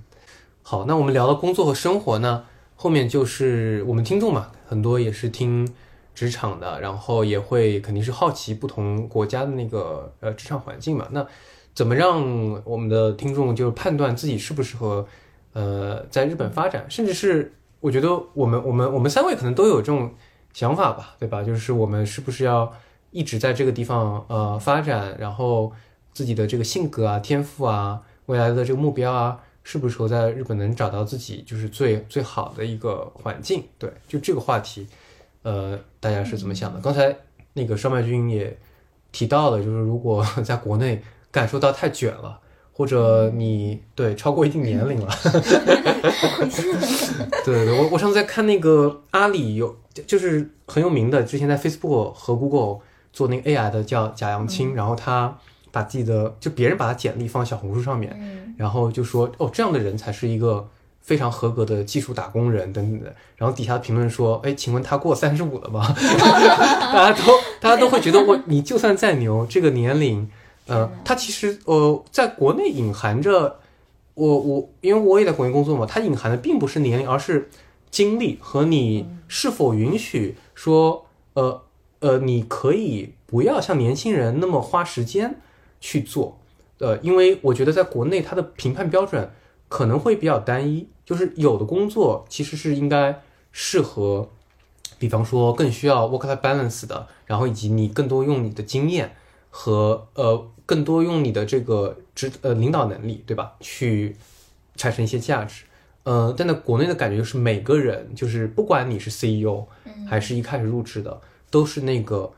好，那我们聊了工作和生活呢，后面就是我们听众嘛，很多也是听职场的，然后也会肯定是好奇不同国家的那个呃职场环境嘛。那怎么让我们的听众就是判断自己适不适合呃在日本发展，甚至是我觉得我们我们我们三位可能都有这种想法吧，对吧？就是我们是不是要一直在这个地方呃发展，然后自己的这个性格啊、天赋啊、未来的这个目标啊，是不是说在日本能找到自己就是最最好的一个环境？对，就这个话题，呃，大家是怎么想的？刚才那个烧麦君也提到了，就是如果在国内感受到太卷了。或者你对超过一定年龄了，对 对对，我我上次在看那个阿里有就是很有名的，之前在 Facebook 和 Google 做那个 AI 的叫贾扬青，然后他把自己的就别人把他简历放小红书上面，然后就说哦这样的人才是一个非常合格的技术打工人等等的，然后底下评论说哎请问他过三十五了吗？大家都大家都会觉得我你就算再牛，这个年龄。呃，它其实呃，在国内隐含着，我我因为我也在国内工作嘛，它隐含的并不是年龄，而是经历和你是否允许说，呃呃，你可以不要像年轻人那么花时间去做，呃，因为我觉得在国内它的评判标准可能会比较单一，就是有的工作其实是应该适合，比方说更需要 work life balance 的，然后以及你更多用你的经验和呃。更多用你的这个指呃领导能力，对吧？去产生一些价值，呃，但在国内的感觉就是每个人就是不管你是 CEO，还是一开始入职的，都是那个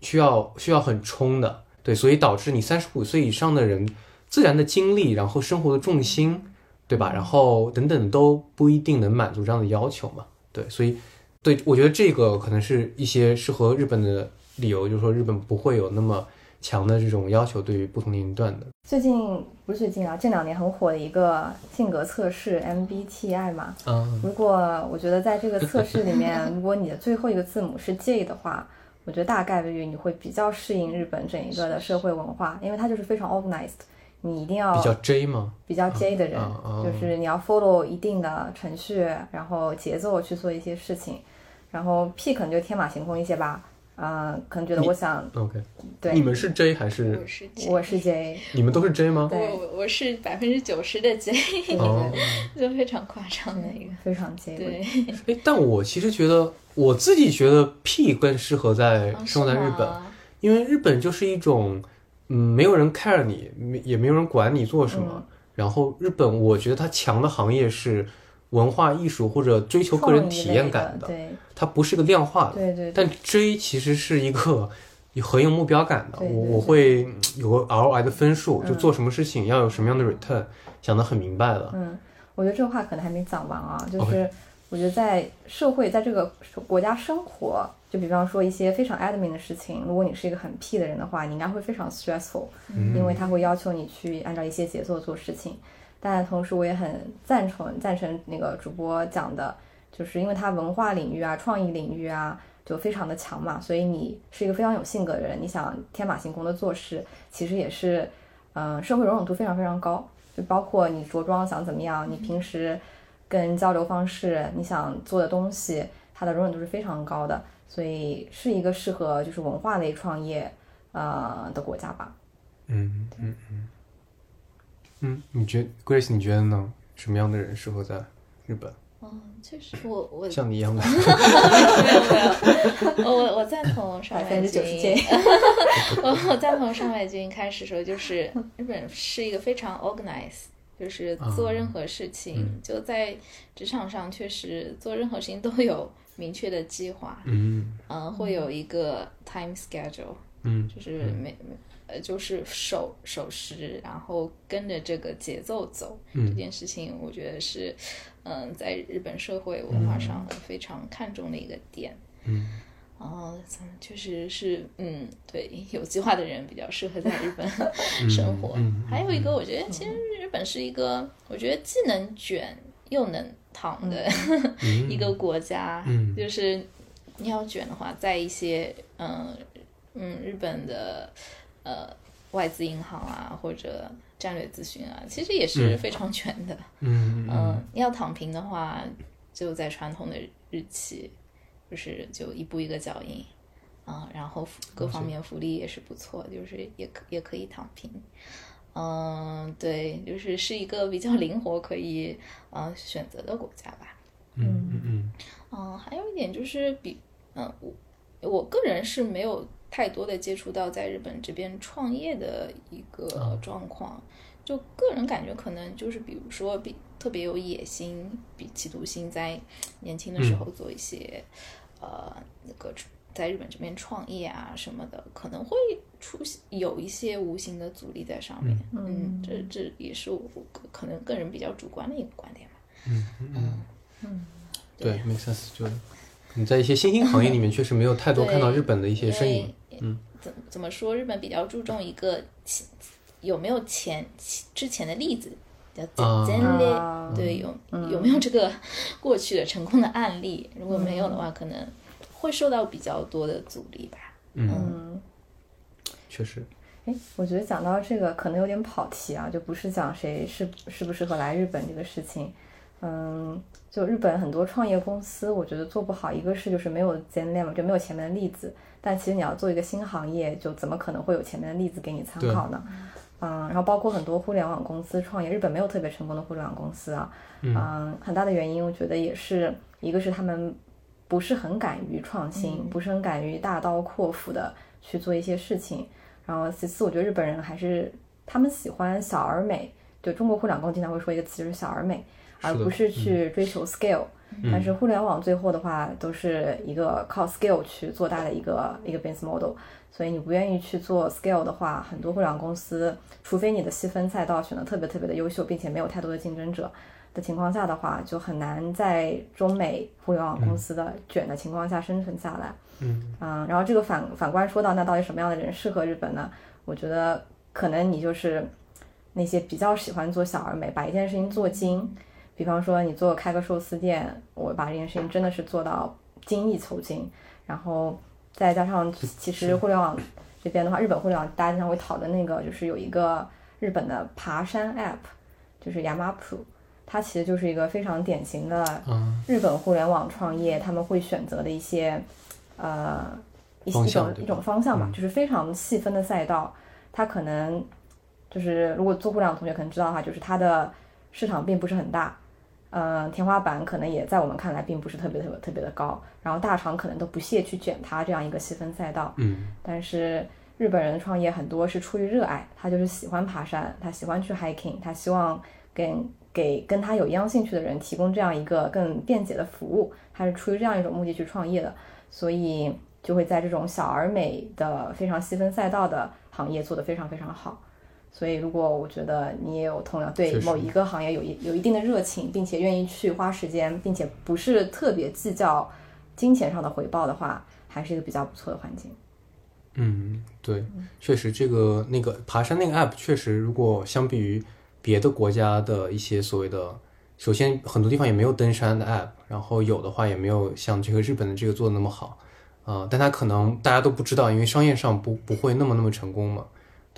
需要需要很冲的，对，所以导致你三十五岁以上的人自然的精力，然后生活的重心，对吧？然后等等都不一定能满足这样的要求嘛，对，所以对我觉得这个可能是一些适合日本的理由，就是说日本不会有那么。强的这种要求对于不同年龄段的，最近不是最近啊，这两年很火的一个性格测试 MBTI 嘛。嗯。如果我觉得在这个测试里面，如果你的最后一个字母是 J 的话，我觉得大概率你会比较适应日本整一个的社会文化，因为它就是非常 organized，你一定要比较 J 吗？比较 J 的人，就是你要 follow 一定的程序，然后节奏去做一些事情，然后 P 可能就天马行空一些吧。啊，可能觉得我想，OK，对，你们是 J 还是？我是我是 J，你们都是 J 吗？我我是百分之九十的 J，就非常夸张的一个，非常 J。对，哎，但我其实觉得，我自己觉得 P 更适合在生活在日本，因为日本就是一种，嗯，没有人 care 你，没也没有人管你做什么，然后日本我觉得它强的行业是。文化艺术或者追求个人体验感的，对，它不是个量化的，对对。但追其实是一个很有目标感的，我我会有个 ROI 的分数，就做什么事情要有什么样的 return，想得很明白了。嗯，我觉得这话可能还没讲完啊，就是我觉得在社会在这个国家生活，就比方说一些非常 admin 的事情，如果你是一个很 P 的人的话，你应该会非常 stressful，因为他会要求你去按照一些节奏做事情。但同时，我也很赞成赞成那个主播讲的，就是因为他文化领域啊、创意领域啊就非常的强嘛，所以你是一个非常有性格的人，你想天马行空的做事，其实也是，嗯，社会容忍度非常非常高。就包括你着装想怎么样，你平时跟交流方式，你想做的东西，它的容忍度是非常高的，所以是一个适合就是文化类创业呃的国家吧。嗯嗯嗯。嗯，你觉 Grace，你觉得呢？什么样的人适合在日本？嗯，确实，我我像你一样的，没有没有，我我赞同上海君，我我赞同上海君开始说，就是日本是一个非常 organized，就是做任何事情就在职场上，确实做任何事情都有明确的计划，嗯。嗯，会有一个 time schedule，嗯，就是每每。呃，就是守守时，然后跟着这个节奏走，这件事情我觉得是，嗯，在日本社会文化上非常看重的一个点。嗯，然后确实是，嗯，对，有计划的人比较适合在日本 生活。还有一个，我觉得其实日本是一个，我觉得既能卷又能躺的 一个国家。嗯，就是你要卷的话，在一些，嗯嗯，日本的。呃，外资银行啊，或者战略咨询啊，其实也是非常全的。嗯嗯，要躺平的话，就在传统的日期，就是就一步一个脚印啊，然后各方面福利也是不错，就是也可也可以躺平。嗯，对，就是是一个比较灵活可以呃选择的国家吧。嗯嗯嗯嗯，还有一点就是比，嗯，我我个人是没有太多的接触到在日本这边创业的一个状况，就个人感觉可能就是比如说比特别有野心、比企图心，在年轻的时候做一些、呃那个在日本这边创业啊什么的，可能会出现有一些无形的阻力在上面。嗯，这这也是我可能个人比较主观的一个观点吧。嗯嗯嗯，对，make sense。就你在一些新兴行业里面，确实没有太多看到日本的一些身影。嗯，怎怎么说？日本比较注重一个前有没有前之前的例子，叫前例，对，有有没有这个 过去的成功的案例？如果没有的话，可能会受到比较多的阻力吧。嗯，确实。哎，我觉得讲到这个可能有点跑题啊，就不是讲谁适适不适合来日本这个事情。嗯，就日本很多创业公司，我觉得做不好，一个是就是没有前例嘛，就没有前面的例子。但其实你要做一个新行业，就怎么可能会有前面的例子给你参考呢？嗯，然后包括很多互联网公司创业，日本没有特别成功的互联网公司啊。嗯，很大的原因，我觉得也是一个是他们不是很敢于创新，不是很敢于大刀阔斧的去做一些事情。然后其次，我觉得日本人还是他们喜欢小而美，就中国互联网公司经常会说一个词就是小而美。而不是去追求 scale，但是互联网最后的话都是一个靠 scale 去做大的一个一个 business model，所以你不愿意去做 scale 的话，很多互联网公司，除非你的细分赛道选的特别特别的优秀，并且没有太多的竞争者的情况下的话，就很难在中美互联网公司的卷的情况下生存下来。嗯嗯，然后这个反反观说到，那到底什么样的人适合日本呢？我觉得可能你就是那些比较喜欢做小而美，把一件事情做精。比方说，你做开个寿司店，我把这件事情真的是做到精益求精，然后再加上，其实互联网这边的话，日本互联网大家经常会讨论那个，就是有一个日本的爬山 app，就是亚马普，它其实就是一个非常典型的日本互联网创业他们会选择的一些呃一一种一种方向吧，就是非常细分的赛道，它可能就是如果做互联网同学可能知道的话，就是它的市场并不是很大。嗯，天花板可能也在我们看来并不是特别特别特别的高，然后大厂可能都不屑去卷它这样一个细分赛道。嗯，但是日本人创业很多是出于热爱，他就是喜欢爬山，他喜欢去 hiking，他希望跟给跟他有一样兴趣的人提供这样一个更便捷的服务，他是出于这样一种目的去创业的，所以就会在这种小而美的非常细分赛道的行业做得非常非常好。所以，如果我觉得你也有同样对某一个行业有一有一定的热情，并且愿意去花时间，并且不是特别计较金钱上的回报的话，还是一个比较不错的环境。嗯，对，确实，这个那个爬山那个 app 确实，如果相比于别的国家的一些所谓的，首先很多地方也没有登山的 app，然后有的话也没有像这个日本的这个做的那么好啊，但它可能大家都不知道，因为商业上不不会那么那么成功嘛。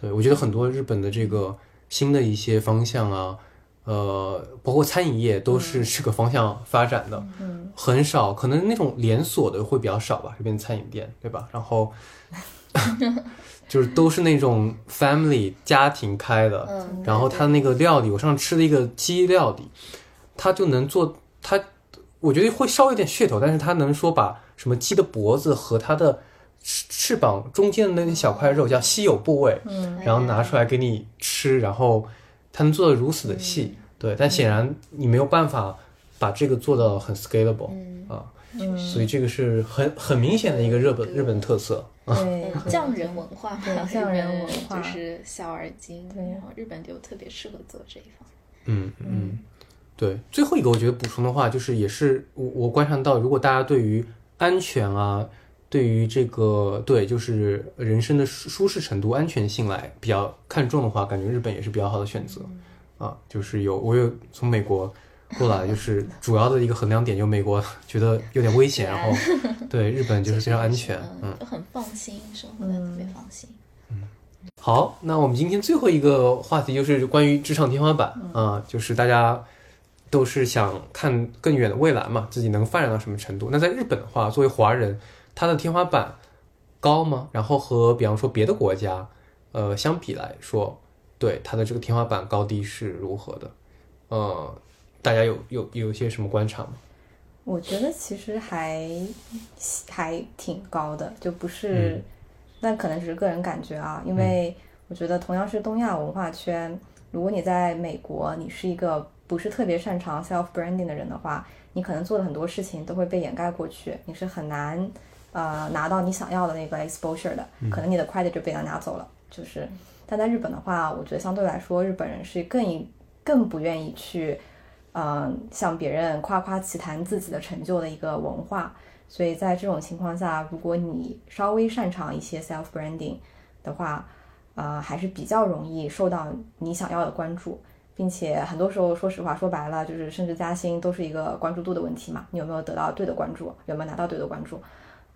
对，我觉得很多日本的这个新的一些方向啊，呃，包括餐饮业都是这个方向发展的，嗯，很少，可能那种连锁的会比较少吧，这边餐饮店，对吧？然后 就是都是那种 family 家庭开的，嗯，然后他那个料理，我上次吃了一个鸡料理，他就能做，他我觉得会稍微有点噱头，但是他能说把什么鸡的脖子和它的。翅翅膀中间的那小块肉叫稀有部位，嗯，然后拿出来给你吃，然后它能做的如此的细，对，但显然你没有办法把这个做到很 scalable 啊，所以这个是很很明显的一个日本日本特色，对，匠人文化嘛，匠人文化就是小而精，对，然后日本就特别适合做这一方，嗯嗯，对，最后一个我觉得补充的话，就是也是我我观察到，如果大家对于安全啊。对于这个，对，就是人生的舒舒适程度、安全性来比较看重的话，感觉日本也是比较好的选择啊。就是有我有从美国过来，就是主要的一个衡量点，就美国觉得有点危险，然后对日本就是非常安全，嗯，很放心，生活的特别放心。嗯，好，那我们今天最后一个话题就是关于职场天花板啊，就是大家都是想看更远的未来嘛，自己能发展到什么程度？那在日本的话，作为华人。它的天花板高吗？然后和比方说别的国家，呃，相比来说，对它的这个天花板高低是如何的？呃，大家有有有一些什么观察吗？我觉得其实还还挺高的，就不是，嗯但可能只是个人感觉啊，因为我觉得同样是东亚文化圈，如果你在美国，你是一个不是特别擅长 self branding 的人的话，你可能做的很多事情都会被掩盖过去，你是很难呃拿到你想要的那个 exposure 的，可能你的 credit 就被他拿走了，就是。但在日本的话，我觉得相对来说，日本人是更更不愿意去，嗯、向别人夸夸其谈自己的成就的一个文化。所以在这种情况下，如果你稍微擅长一些 self branding 的话，呃，还是比较容易受到你想要的关注，并且很多时候，说实话，说白了，就是升职加薪都是一个关注度的问题嘛，你有没有得到对的关注，有没有拿到对的关注，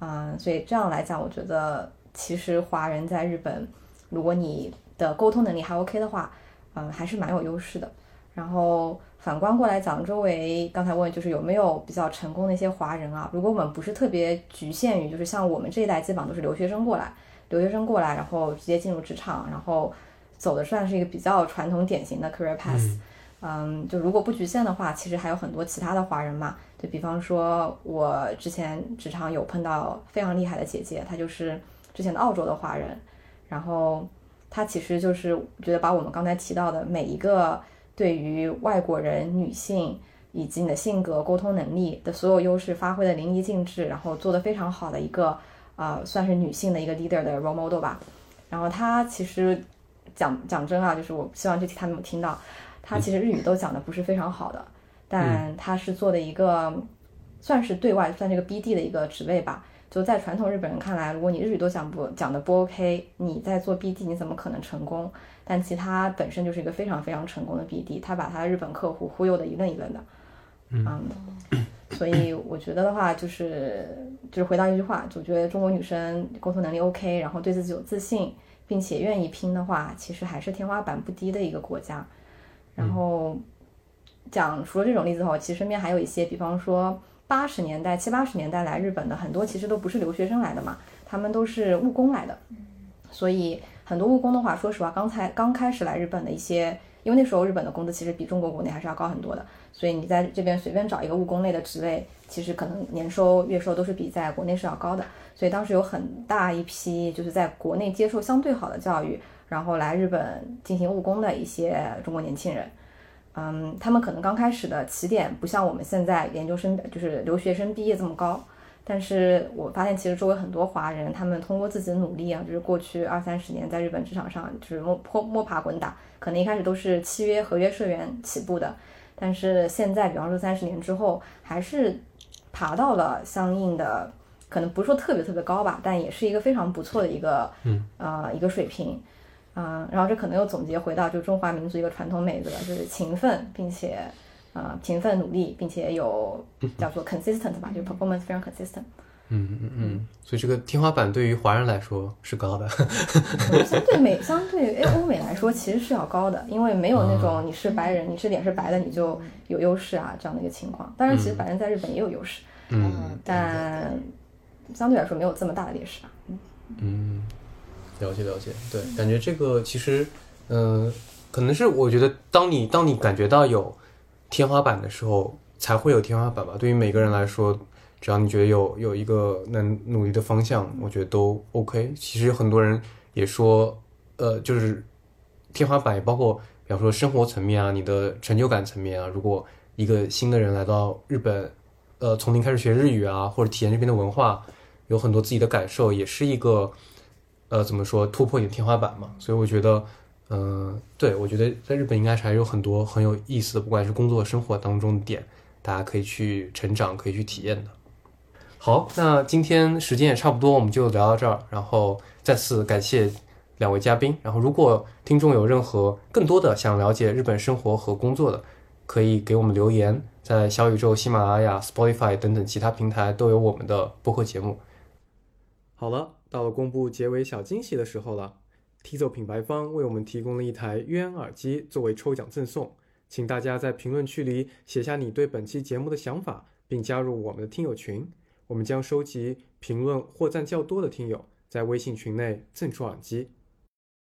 嗯、所以这样来讲，我觉得其实华人在日本，如果你的沟通能力还 OK 的话，嗯、还是蛮有优势的。然后反观过来讲，周围刚才问就是有没有比较成功的一些华人啊？如果我们不是特别局限于，就是像我们这一代基本上都是留学生过来，留学生过来，然后直接进入职场，然后走的算是一个比较传统典型的 career path。嗯就如果不局限的话，其实还有很多其他的华人嘛。就比方说，我之前职场有碰到非常厉害的姐姐，她就是之前的澳洲的华人，然后她其实就是觉得把我们刚才提到的每一个对于外国人、女性以及你的性格、沟通能力的所有优势发挥的淋漓尽致，然后做得非常好的一个呃，算是女性的一个 leader 的 role model 吧。然后她其实讲讲真啊，就是我希望这期他们听到，她其实日语都讲的不是非常好的，但他是做的一个算是对外算这个 BD 的一个职位吧。就在传统日本人看来，如果你日语都讲不讲的不 OK，你在做 BD 你怎么可能成功？但其他本身就是一个非常非常成功的 BD，他把他的日本客户忽悠的一愣一愣的，嗯，所以我觉得的话，就是就是回到一句话，就觉得中国女生沟通能力 OK，然后对自己有自信，并且愿意拼的话，其实还是天花板不低的一个国家。然后讲除了这种例子的话，其实身边还有一些，比方说八十年代、七八十年代来日本的很多，其实都不是留学生来的嘛，他们都是务工来的。所以很多务工的话，说实话，刚才刚开始来日本的一些，因为那时候日本的工资其实比中国国内还是要高很多的，所以你在这边随便找一个务工类的职位，其实可能年收、月收都是比在国内是要高的。所以当时有很大一批就是在国内接受相对好的教育，然后来日本进行务工的一些中国年轻人。嗯，他们可能刚开始的起点不像我们现在研究生就是留学生毕业这么高，但是我发现其实周围很多华人，他们通过自己的努力啊，就是过去二三十年在日本职场上就是摸摸摸爬滚打，可能一开始都是契约合约社员起步的，但是现在比方说三十年之后，还是爬到了相应的，可能不是说特别特别高吧，但也是一个非常不错的一个嗯呃一个水平。嗯，然后这可能又总结回到就中华民族一个传统美德，就是勤奋，并且呃勤奋努力，并且有叫做 consistent 吧，就是 performance 非常 consistent。嗯嗯嗯，所以这个天花板对于华人来说是高的。相对美相对哎欧美来说其实是要高的，因为没有那种你是白人，你是脸是白的你就有优势啊这样的一个情况。当然，其实白人在日本也有优势，嗯但相对来说没有这么大的劣势吧。嗯，了解了解，对，感觉这个其实，嗯、可能是我觉得当你当你感觉到有天花板的时候，才会有天花板吧。对于每个人来说，只要你觉得有有一个能努力的方向，我觉得都 OK。其实有很多人也说，呃，就是天花板也包括，比方说生活层面啊，你的成就感层面啊。如果一个新的人来到日本，呃，从零开始学日语啊，或者体验这边的文化，有很多自己的感受，也是一个，呃，怎么说突破你的天花板嘛。所以我觉得，嗯、对我觉得在日本应该是还有很多很有意思的，不管是工作生活当中的点，大家可以去成长，可以去体验的。好，那今天时间也差不多，我们就聊到这儿。然后再次感谢两位嘉宾。然后，如果听众有任何更多的想了解日本生活和工作的，可以给我们留言，在小宇宙、喜马拉雅、Spotify 等等其他平台都有我们的播客节目。好了，到了公布结尾小惊喜的时候了。Tizo 品牌方为我们提供了一台冤耳机作为抽奖赠送，请大家在评论区里写下你对本期节目的想法，并加入我们的听友群。我们将收集评论或赞较多的听友，在微信群内赠出耳机。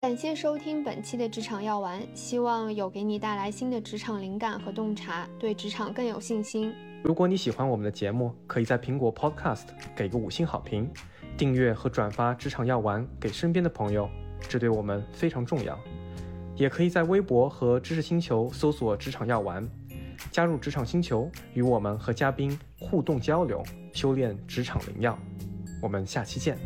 感谢收听本期的职场药丸，希望有给你带来新的职场灵感和洞察，对职场更有信心。如果你喜欢我们的节目，可以在苹果 Podcast 给个五星好评，订阅和转发职场药丸给身边的朋友，这对我们非常重要。也可以在微博和知识星球搜索“职场药丸”，加入职场星球，与我们和嘉宾互动交流，修炼职场灵药。我们下期见。